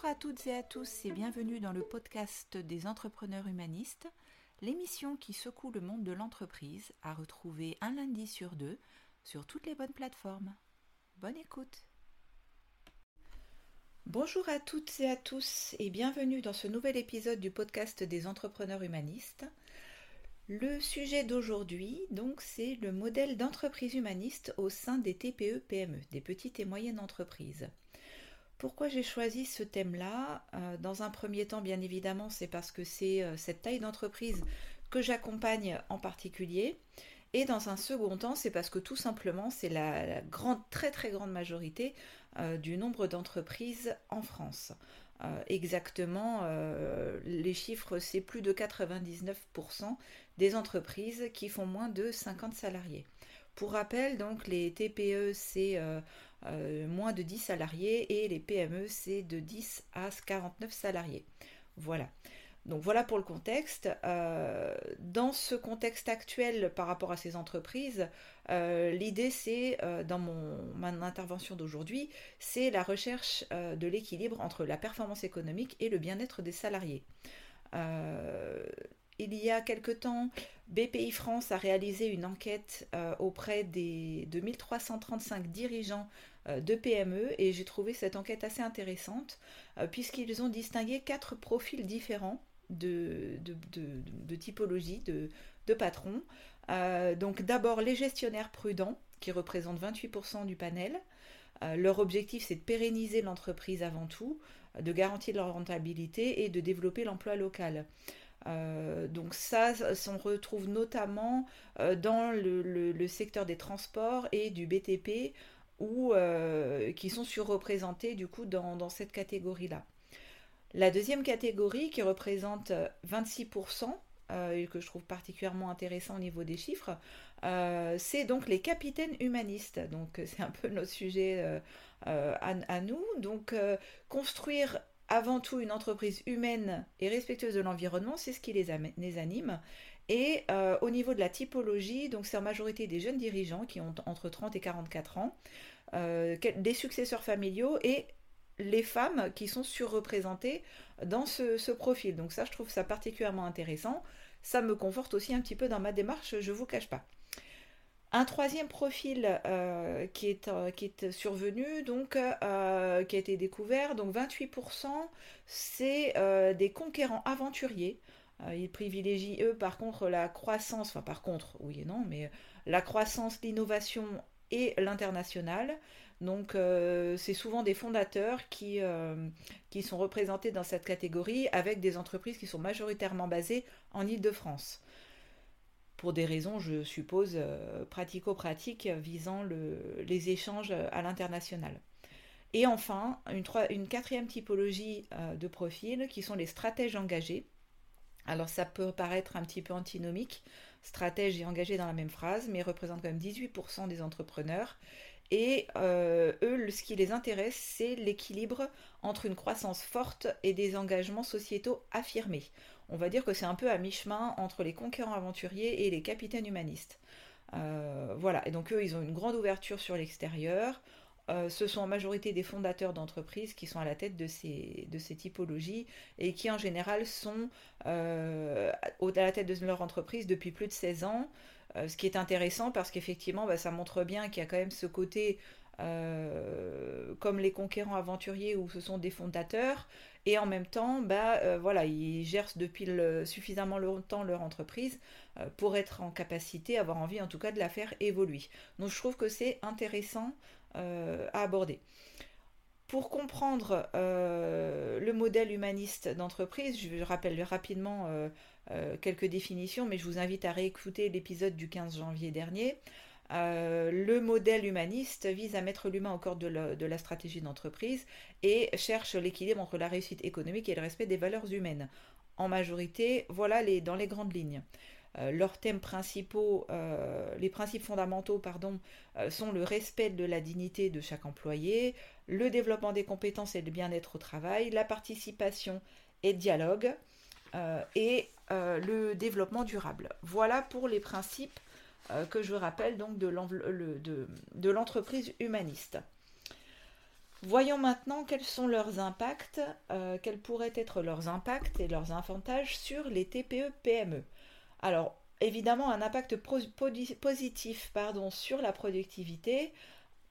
Bonjour à toutes et à tous et bienvenue dans le podcast des entrepreneurs humanistes, l'émission qui secoue le monde de l'entreprise à retrouver un lundi sur deux sur toutes les bonnes plateformes. Bonne écoute Bonjour à toutes et à tous et bienvenue dans ce nouvel épisode du podcast des entrepreneurs humanistes. Le sujet d'aujourd'hui, donc, c'est le modèle d'entreprise humaniste au sein des TPE-PME, des petites et moyennes entreprises. Pourquoi j'ai choisi ce thème-là? Euh, Dans un premier temps, bien évidemment, c'est parce que c'est euh, cette taille d'entreprise que j'accompagne en particulier. Et dans un second temps, c'est parce que tout simplement, c'est la, grande, très très grande majorité euh, du nombre d'entreprises en France. Exactement, les chiffres, c'est plus de 99% des entreprises qui font moins de 50 salariés. Pour rappel, donc les TPE, c'est moins de 10 salariés et les PME, c'est de 10 à 49 salariés. Voilà. Donc voilà pour le contexte. Euh, dans ce contexte actuel par rapport à ces entreprises, euh, l'idée c'est, euh, dans mon, intervention d'aujourd'hui, c'est la recherche de l'équilibre entre la performance économique et le bien-être des salariés. Il y a quelque temps, BPI France a réalisé une enquête auprès des, de 1335 dirigeants de PME et j'ai trouvé cette enquête assez intéressante puisqu'ils ont distingué quatre profils différents de, de, typologie de, patrons. Euh, donc d'abord les gestionnaires prudents, qui représentent 28% du panel. Euh, leur objectif, c'est de pérenniser l'entreprise avant tout, de garantir leur rentabilité et de développer l'emploi local. Euh, donc ça, on retrouve notamment dans le, secteur des transports et du BTP, ou qui sont surreprésentés du coup dans cette catégorie-là. La deuxième catégorie, qui représente 26%, euh, euh, et que je trouve particulièrement intéressant au niveau des chiffres, euh, c'est donc les capitaines humanistes. Donc c'est un peu notre sujet à, nous. Donc construire avant tout une entreprise humaine et respectueuse de l'environnement, c'est ce qui les, anime. Et au niveau de la typologie, donc c'est en majorité des jeunes dirigeants qui ont entre 30 et 44 ans, des successeurs familiaux et les femmes qui sont surreprésentées dans ce, profil. Donc ça, je trouve ça particulièrement intéressant. Ça me conforte aussi un petit peu dans ma démarche, je ne vous cache pas. Un troisième profil euh, qui, est, euh, qui, est, survenu, euh, qui a été découvert, donc 28%, c'est des conquérants aventuriers. ils privilégient, eux, par contre, la croissance, enfin par contre, oui et non, mais la croissance, l'innovation et l'international. Donc c'est souvent des fondateurs qui, sont représentés dans cette catégorie avec des entreprises qui sont majoritairement basées en Ile-de-France. Pour des raisons, je suppose, euh, pratico-pratiques visant les échanges à l'international. Et enfin, une, quatrième typologie de profil qui sont les stratèges engagés. Alors ça peut paraître un petit peu antinomique, stratège et engagé dans la même phrase, mais représentent quand même 18% des entrepreneurs et euh, eux, ce qui les intéresse, c'est l'équilibre entre une croissance forte et des engagements sociétaux affirmés. On va dire que c'est un peu à mi-chemin entre les conquérants aventuriers et les capitaines humanistes. Euh, voilà, et donc eux, ils ont une grande ouverture sur l'extérieur. Euh, ce sont en majorité des fondateurs d'entreprises qui sont à la tête de ces, typologies et qui en général sont à la tête de leur entreprise depuis plus de 16 ans. Euh, ce qui est intéressant parce qu'effectivement, bah, ça montre bien qu'il y a quand même ce côté, euh, comme les conquérants aventuriers, où ce sont des fondateurs, et en même temps, bah, euh, voilà, ils gèrent depuis suffisamment longtemps leur entreprise pour être en capacité, avoir envie en tout cas de la faire évoluer. Donc je trouve que c'est intéressant à aborder. Pour comprendre le modèle humaniste d'entreprise, je rappelle rapidement euh, quelques définitions, mais je vous invite à réécouter l'épisode du 15 janvier dernier. Euh, le modèle humaniste vise à mettre l'humain au cœur de, la stratégie d'entreprise et cherche l'équilibre entre la réussite économique et le respect des valeurs humaines. En majorité, voilà les, dans les grandes lignes. Euh, leurs thèmes principaux, les principes fondamentaux, pardon, sont le respect de la dignité de chaque employé, le développement des compétences et le bien-être au travail, la participation et dialogue, euh, et euh, le développement durable. Voilà pour les principes euh, que je rappelle donc de l'entreprise humaniste. Voyons maintenant quels sont leurs impacts, quels pourraient être leurs impacts et leurs avantages sur les TPE-PME. Alors, évidemment, un impact positif pardon, sur la productivité.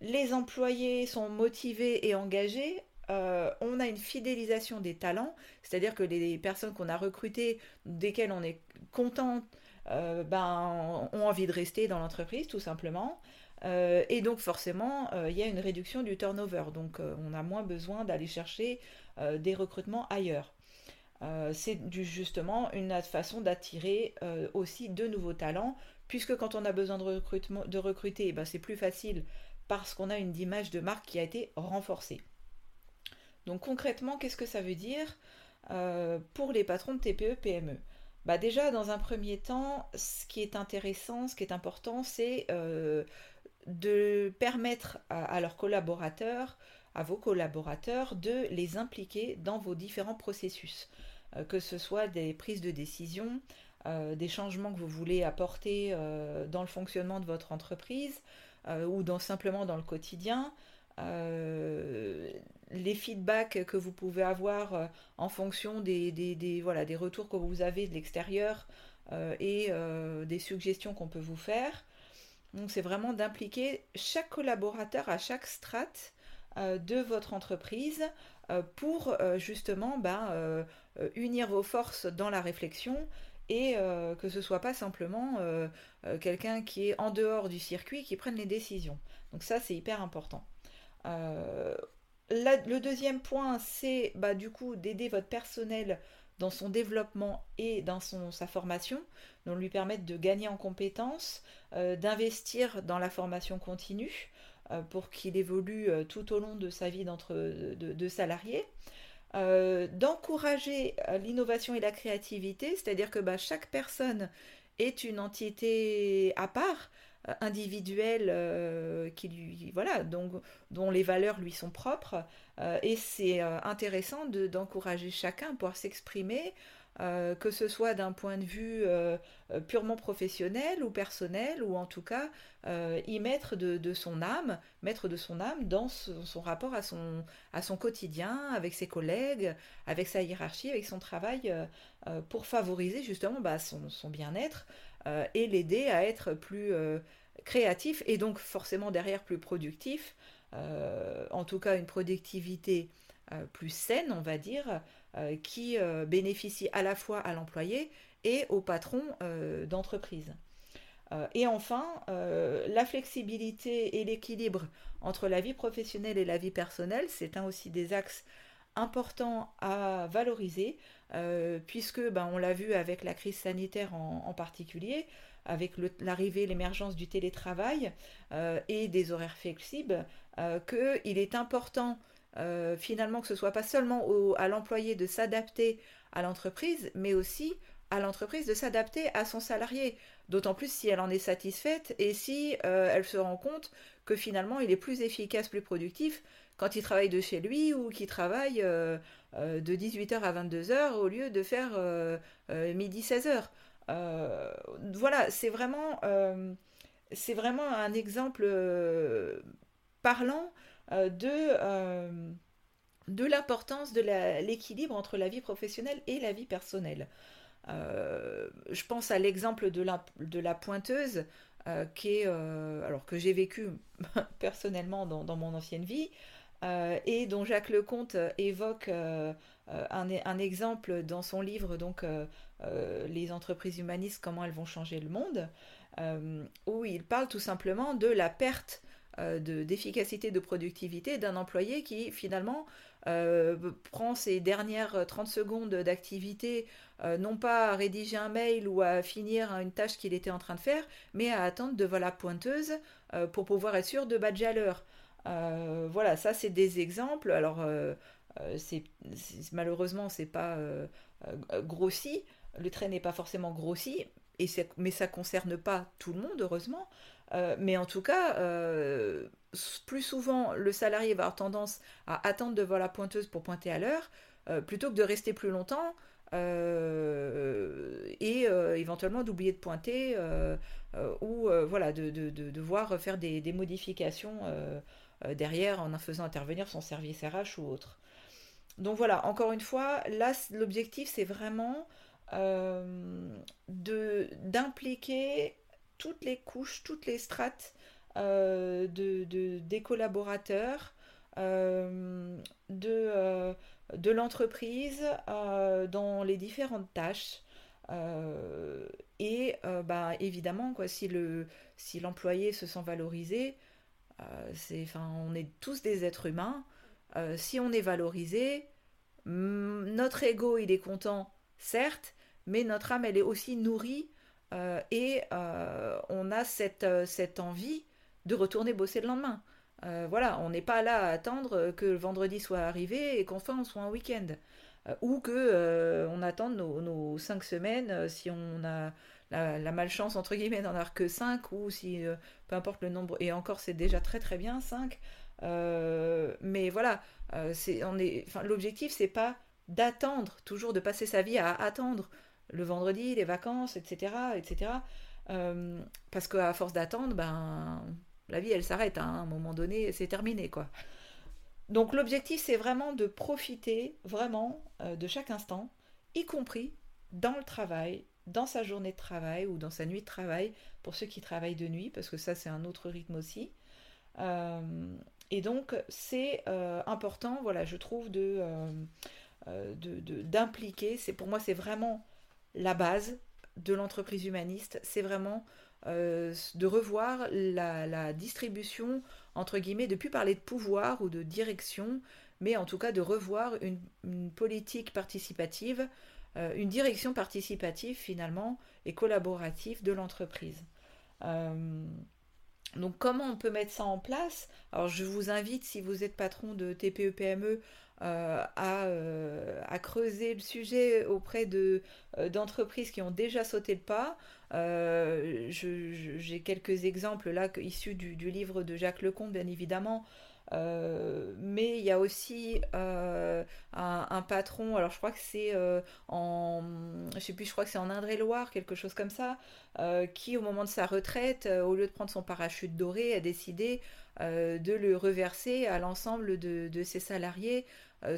Les employés sont motivés et engagés, euh, on a une fidélisation des talents, c'est-à-dire que les personnes qu'on a recrutées, desquelles on est content, euh, ben, ont envie de rester dans l'entreprise, tout simplement. Euh, et donc forcément, il y a une réduction du turnover, donc on a moins besoin d'aller chercher des recrutements ailleurs. c'est justement une façon d'attirer aussi de nouveaux talents, puisque quand on a besoin de, recrutement, de recruter, ben, c'est plus facile parce qu'on a une image de marque qui a été renforcée. Donc concrètement, qu'est-ce que ça veut dire euh, pour les patrons de TPE, PME bah Déjà, dans un premier temps, ce qui est intéressant, ce qui est important, c'est euh, de permettre à, leurs collaborateurs, à vos collaborateurs, de les impliquer dans vos différents processus, euh, que ce soit des prises de décision, des changements que vous voulez apporter dans le fonctionnement de votre entreprise ou simplement dans le quotidien, euh, les feedbacks que vous pouvez avoir euh, en fonction des, retours que vous avez de l'extérieur euh, et des suggestions qu'on peut vous faire. Donc c'est vraiment d'impliquer chaque collaborateur à chaque strate de votre entreprise pour justement ben, unir vos forces dans la réflexion et que ce soit pas simplement quelqu'un qui est en dehors du circuit qui prenne les décisions. Donc ça c'est hyper important. Euh, le deuxième point, c'est bah, du coup d'aider votre personnel dans son développement et dans sa formation, donc lui permettre de gagner en compétences, euh, d'investir dans la formation continue euh, pour qu'il évolue tout au long de sa vie de, de, salarié, d'encourager l'innovation et la créativité, c'est-à-dire que bah, chaque personne est une entité à part, individuel euh, qui lui voilà dont les valeurs lui sont propres euh, et c'est intéressant d'encourager chacun à pouvoir s'exprimer que ce soit d'un point de vue purement professionnel ou personnel ou en tout cas y mettre de, son âme mettre de son âme dans son, rapport à son à son quotidien avec ses collègues avec sa hiérarchie avec son travail pour favoriser justement bah, son, son bien-être euh, et l'aider à être plus euh, créatif et donc forcément derrière plus productif, euh, en tout cas une productivité plus saine, on va dire, qui bénéficie à la fois à l'employé et au patron d'entreprise. et enfin, la flexibilité et l'équilibre entre la vie professionnelle et la vie personnelle, c'est un aussi des axes importants à valoriser euh, puisque ben, on l'a vu avec la crise sanitaire en, particulier, avec l'arrivée, l'émergence du télétravail euh, et des horaires flexibles, euh, qu'il est important finalement que ce soit pas seulement à l'employé de s'adapter à l'entreprise, mais aussi à l'entreprise de s'adapter à son salarié, d'autant plus si elle en est satisfaite et si elle se rend compte que finalement il est plus efficace, plus productif quand il travaille de chez lui ou qu'il travaille euh, de 18h à 22h au lieu de faire euh, euh, midi 16h. voilà, c'est vraiment, c'est vraiment un exemple parlant de, l'importance de l'équilibre entre la vie professionnelle et la vie personnelle. je pense à l'exemple de la, pointeuse qui que j'ai vécu personnellement dans, mon ancienne vie, euh, et dont Jacques Lecomte euh, évoque euh, un, exemple dans son livre donc Les entreprises humanistes, comment elles vont changer le monde, où il parle tout simplement de la perte d'efficacité, de, productivité d'un employé qui finalement prend ses dernières 30 secondes d'activité, non pas à rédiger un mail ou à finir une tâche qu'il était en train de faire, mais à attendre devant la pointeuse pour pouvoir être sûr de badger à l'heure. Euh, voilà, ça c'est des exemples. Alors, euh, euh, c'est, malheureusement, c'est pas grossi. Le trait n'est pas forcément grossi, et mais ça concerne pas tout le monde, heureusement. mais en tout cas, plus souvent, le salarié va avoir tendance à attendre devant la pointeuse pour pointer à l'heure, plutôt que de rester plus longtemps et éventuellement d'oublier de pointer ou voilà de, devoir faire des, des modifications derrière en faisant intervenir son service RH ou autre. Donc voilà, encore une fois, là, l'objectif, c'est vraiment d'impliquer toutes les couches, toutes les strates de, des collaborateurs, de, l'entreprise dans les différentes tâches. Euh, et euh, bah, évidemment, quoi, si l'employé se sent valorisé, euh, on est tous des êtres humains. si on est valorisé, notre ego, il est content, certes, mais notre âme, elle est aussi nourrie et on a cette, cette envie de retourner bosser le lendemain. voilà, on n'est pas là à attendre que le vendredi soit arrivé et qu'enfin on soit un week-end. Euh, ou que euh, on attende nos, cinq semaines euh, si on a la, malchance entre guillemets d'en avoir que cinq ou si peu importe le nombre et encore c'est déjà très très bien cinq mais voilà c'est on est l'objectif c'est pas d'attendre toujours de passer sa vie à attendre le vendredi les vacances etc etc parce qu'à force d'attendre ben la vie elle s'arrête hein, à un moment donné c'est terminé quoi. Donc l'objectif, c'est vraiment de profiter vraiment euh, de chaque instant, y compris dans le travail, dans sa journée de travail ou dans sa nuit de travail, pour ceux qui travaillent de nuit, parce que ça, c'est un autre rythme aussi. Euh, et donc, c'est euh, important, voilà, je trouve, de, d'impliquer. c'est, pour moi, c'est vraiment la base de l'entreprise humaniste. C'est vraiment de revoir la distribution entre guillemets, de plus parler de pouvoir ou de direction, mais en tout cas de revoir une, politique participative, euh, une direction participative finalement et collaborative de l'entreprise. Euh, donc comment on peut mettre ça en place? Alors je vous invite, si vous êtes patron de TPE-PME, euh, à, creuser le sujet auprès de, d'entreprises qui ont déjà sauté le pas. J'ai quelques exemples là issus du, livre de Jacques Lecomte, bien évidemment. Euh, mais il y a aussi euh, un, patron, alors je crois que c'est en, je sais plus, je crois que c'est en Indre-et-Loire, quelque chose comme ça, qui au moment de sa retraite, au lieu de prendre son parachute doré, a décidé de le reverser à l'ensemble de, ses salariés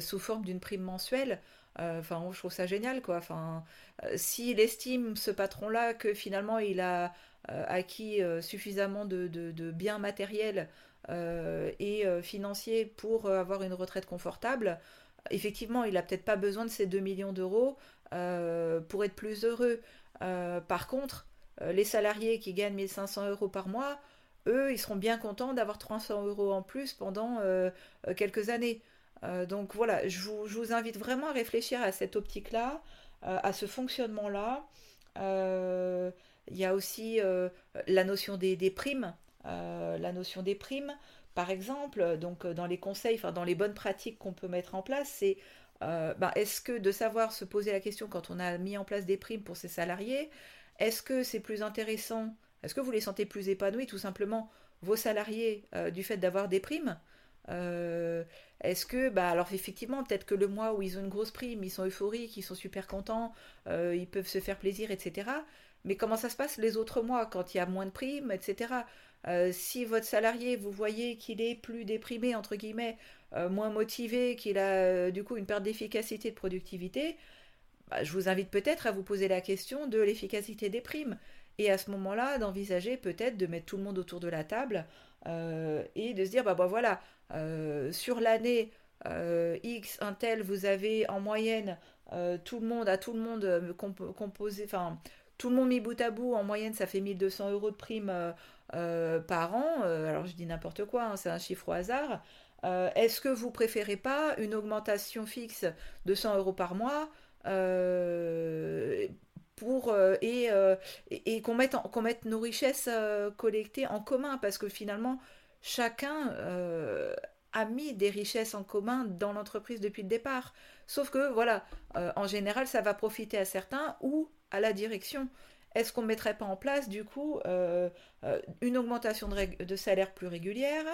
sous forme d'une prime mensuelle. Euh, enfin, je trouve ça génial, quoi. Enfin, euh, s'il estime ce patron-là que finalement il a euh, acquis suffisamment de, biens matériels et financiers pour avoir une retraite confortable, effectivement, il n'a peut-être pas besoin de ces 2 millions d'euros pour être plus heureux. par contre, les salariés qui gagnent 1500 euros par mois, eux, ils seront bien contents d'avoir 300 euros en plus pendant quelques années. Euh, donc voilà, je vous, invite vraiment à réfléchir à cette optique-là, euh, à ce fonctionnement-là. Euh, il y a aussi la notion des, primes. La notion des primes, par exemple, donc dans les conseils, dans les bonnes pratiques qu'on peut mettre en place, c'est ben, est-ce que de savoir se poser la question quand on a mis en place des primes pour ses salariés, est-ce que c'est plus intéressant, est-ce que vous les sentez plus épanouis tout simplement, vos salariés, du fait d'avoir des primes euh, est-ce que, bah, alors effectivement, peut-être que le mois où ils ont une grosse prime, ils sont euphoriques, ils sont super contents, euh, ils peuvent se faire plaisir, etc. Mais comment ça se passe les autres mois, quand il y a moins de primes, etc. Euh, si votre salarié, vous voyez qu'il est plus déprimé, entre guillemets, moins motivé, qu'il a du coup une perte d'efficacité, de productivité, bah, je vous invite peut-être à vous poser la question de l'efficacité des primes. Et à ce moment-là, d'envisager peut-être de mettre tout le monde autour de la table et de se dire, bah, bah voilà, euh, sur l'année euh, X, un tel, vous avez en moyenne euh, tout le monde, à tout le monde composé, tout le monde mis bout à bout, en moyenne ça fait 1200 euros de prime par an. alors je dis n'importe quoi, hein, c'est un chiffre au hasard. Est-ce que vous préférez pas une augmentation fixe de 100 euros par mois pour, et, qu'on mette, nos richesses collectées en commun? Parce que finalement chacun euh, a mis des richesses en commun dans l'entreprise depuis le départ. Sauf que, voilà, euh, en général, ça va profiter à certains ou à la direction. Est-ce qu'on ne mettrait pas en place, du coup, euh, une augmentation de, salaire plus régulière,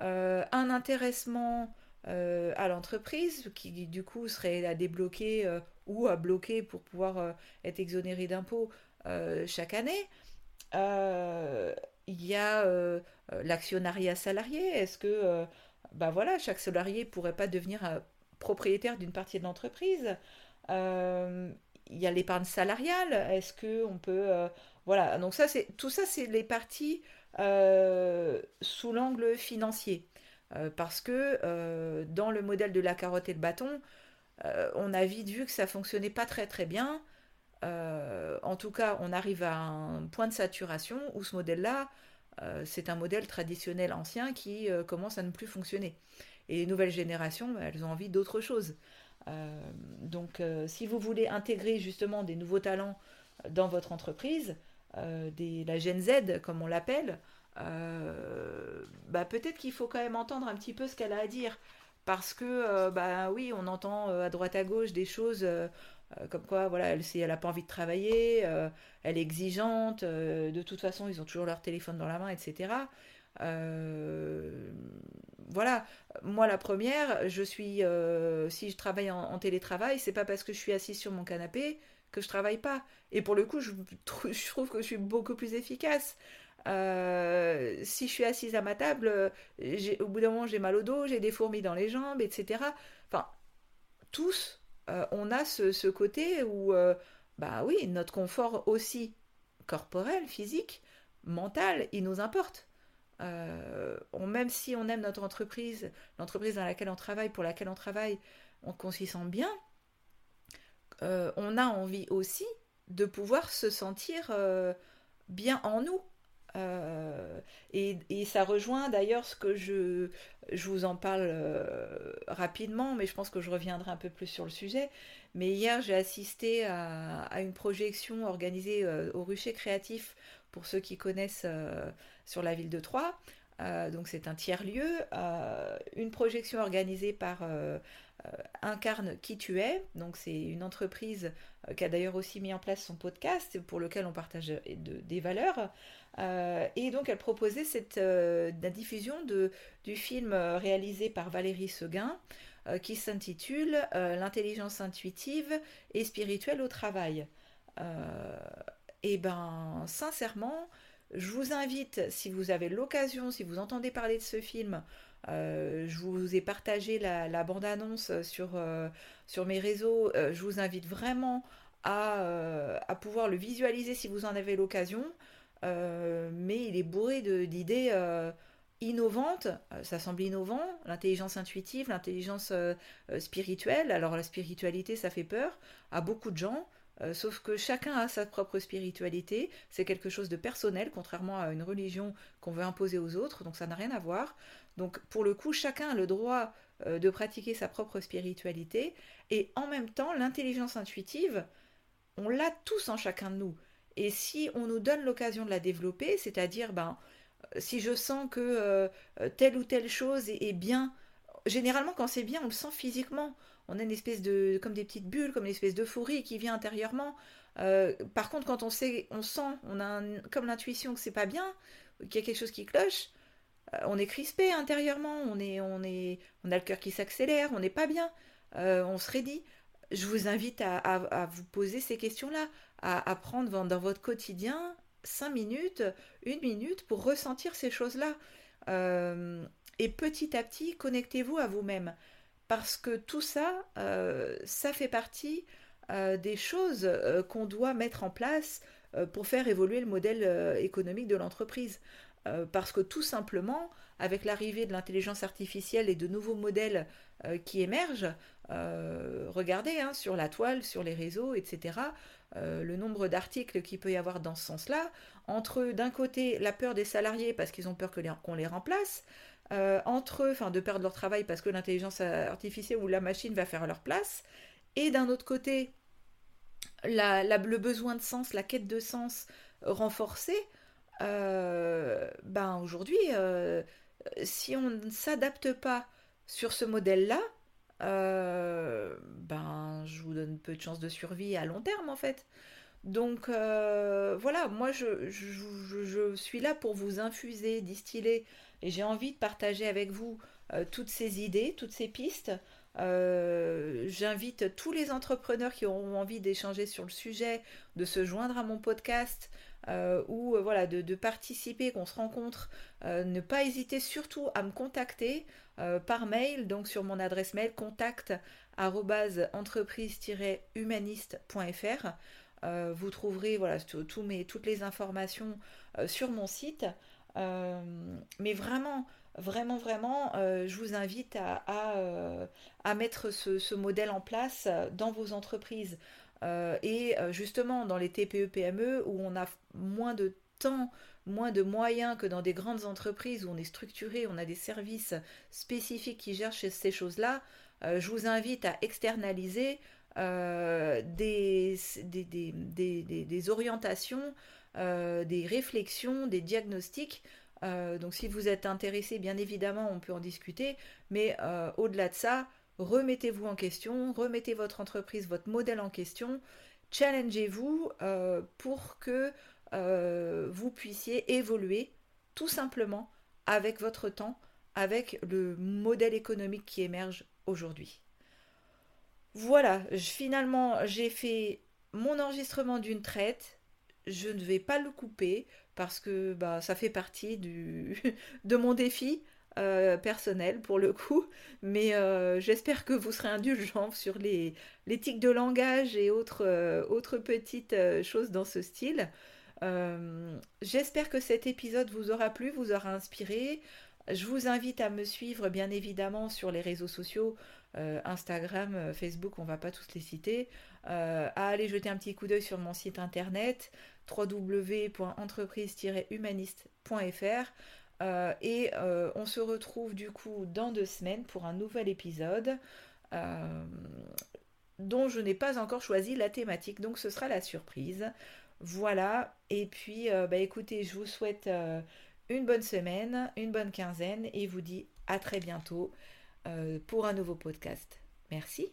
un intéressement à l'entreprise, qui du coup serait à débloquer ou à bloquer pour pouvoir être exonéré d'impôts chaque année? Il y a l'actionnariat salarié. Est-ce que bah voilà, chaque salarié pourrait pas devenir propriétaire d'une partie de l'entreprise Il y a l'épargne salariale. Est-ce que on peut voilà, donc ça c'est tout ça c'est les parties sous l'angle financier. parce que dans le modèle de la carotte et le bâton, on a vite vu que ça fonctionnait pas très très bien. en tout cas, on arrive à un point de saturation où ce modèle-là, c'est un modèle traditionnel ancien qui commence à ne plus fonctionner. Et les nouvelles générations, elles ont envie d'autre chose. donc, si vous voulez intégrer justement des nouveaux talents dans votre entreprise, la Gen Z, comme on l'appelle, bah, peut-être qu'il faut quand même entendre un petit peu ce qu'elle a à dire parce que euh, bah oui on entend euh, à droite à gauche des choses euh, comme quoi voilà elle elle a pas envie de travailler elle est exigeante de toute façon ils ont toujours leur téléphone dans la main etc voilà moi la première je suis si je travaille en, télétravail c'est pas parce que je suis assise sur mon canapé que je travaille pas et pour le coup je, trouve que je suis beaucoup plus efficace euh, si je suis assise à ma table, euh, au bout d'un moment, j'ai mal au dos, j'ai des fourmis dans les jambes, etc. Enfin, tous, euh, on a ce, côté où, bah oui, notre confort aussi corporel, physique, mental, il nous importe. Même si on aime notre entreprise, l'entreprise dans laquelle on travaille, pour laquelle on travaille, on, s'y sent bien, on a envie aussi de pouvoir se sentir bien en nous. Euh, et, ça rejoint d'ailleurs ce que je, je vous en parle euh, rapidement, mais je pense que je reviendrai un peu plus sur le sujet. Mais hier, j'ai assisté à, une projection organisée euh, au Rucher Créatif, pour ceux qui connaissent sur la ville de Troyes. donc c'est un tiers-lieu, une projection organisée par Incarne qui tu es. Donc c'est une entreprise qui a d'ailleurs aussi mis en place son podcast pour lequel on partage des valeurs. Euh, et donc elle proposait cette, euh, la diffusion de, du film euh, réalisé par Valérie Seguin qui s'intitule L'intelligence intuitive et spirituelle au travail. Et ben sincèrement, je vous invite, si vous avez l'occasion, si vous entendez parler de ce film, je vous ai partagé la, bande-annonce sur, sur mes réseaux, je vous invite vraiment à, pouvoir le visualiser si vous en avez l'occasion. Euh, mais il est bourré d'idées euh, innovantes. Euh, ça semble innovant, l'intelligence intuitive, l'intelligence spirituelle. Alors la spiritualité, ça fait peur à beaucoup de gens. Sauf que chacun a sa propre spiritualité, c'est quelque chose de personnel, contrairement à une religion qu'on veut imposer aux autres, donc ça n'a rien à voir. Donc pour le coup, chacun a le droit de pratiquer sa propre spiritualité, et en même temps, l'intelligence intuitive, on l'a tous en chacun de nous. Et si on nous donne l'occasion de la développer, c'est-à-dire, ben, si je sens que euh, telle ou telle chose est, bien, généralement quand c'est bien, on le sent physiquement. On a une espèce de, comme des petites bulles, comme une espèce d'euphorie qui vient intérieurement. Euh, par contre, quand on sait, on sent, on a comme l'intuition que c'est pas bien, qu'il y a quelque chose qui cloche, euh, on est crispé intérieurement, on est, on a le cœur qui s'accélère, on n'est pas bien, on se raidit. Je vous invite à vous poser ces questions-là, à, prendre dans votre quotidien cinq minutes, une minute pour ressentir ces choses-là. Euh, et petit à petit, connectez-vous à vous-même. Parce que tout ça, euh, ça fait partie euh, des choses qu'on doit mettre en place pour faire évoluer le modèle économique de l'entreprise. parce que tout simplement, avec l'arrivée de l'intelligence artificielle et de nouveaux modèles qui émergent, regardez hein, sur la toile, sur les réseaux, etc., euh, le nombre d'articles qu'il peut y avoir dans ce sens-là, entre d'un côté la peur des salariés parce qu'ils ont peur qu'on les, remplace, euh, entre eux, enfin de perdre leur travail parce que l'intelligence artificielle ou la machine va faire leur place, et d'un autre côté le besoin de sens, la quête de sens renforcée, euh, ben aujourd'hui, si on ne s'adapte pas sur ce modèle-là, euh, ben, je vous donne peu de chances de survie à long terme en fait. Donc euh, voilà, moi je, je, suis là pour vous infuser, distiller, et j'ai envie de partager avec vous euh, toutes ces idées, toutes ces pistes. J'invite tous les entrepreneurs qui auront envie d'échanger sur le sujet de se joindre à mon podcast ou voilà de, participer, qu'on se rencontre, ne pas hésiter surtout à me contacter par mail, donc sur mon adresse mail contact entreprise-humaniste.fr. vous trouverez voilà, toutes les informations sur mon site. Mais vraiment, vraiment, vraiment, je vous invite à, mettre ce, modèle en place dans vos entreprises. Euh, et euh, justement, dans les TPE-PME, où on a moins de temps, moins de moyens que dans des grandes entreprises où on est structuré, on a des services spécifiques qui gèrent ces choses-là, euh, je vous invite à externaliser des, orientations, des réflexions, des diagnostics. donc si vous êtes intéressé, bien évidemment, on peut en discuter, mais au-delà de ça, remettez-vous en question, remettez votre entreprise, votre modèle en question, challengez-vous euh, pour que euh, vous puissiez évoluer tout simplement avec votre temps, avec le modèle économique qui émerge aujourd'hui. Voilà, finalement j'ai fait mon enregistrement d'une traite. Je ne vais pas le couper parce que bah, ça fait partie de mon défi. Euh, personnel pour le coup, mais euh, j'espère que vous serez indulgents sur les, de langage et autres, euh, autres petites choses dans ce style. j'espère que cet épisode vous aura plu, vous aura inspiré. Je vous invite à me suivre bien évidemment sur les réseaux sociaux, Instagram, Facebook, on va pas tous les citer, à aller jeter un petit coup d'œil sur mon site internet www.entreprise-humaniste.fr. Euh, et euh, on se retrouve du coup dans deux semaines pour un nouvel épisode euh, dont je n'ai pas encore choisi la thématique, donc ce sera la surprise. Voilà, et puis bah, écoutez, je vous souhaite une bonne semaine, une bonne quinzaine et vous dis à très bientôt pour un nouveau podcast. Merci.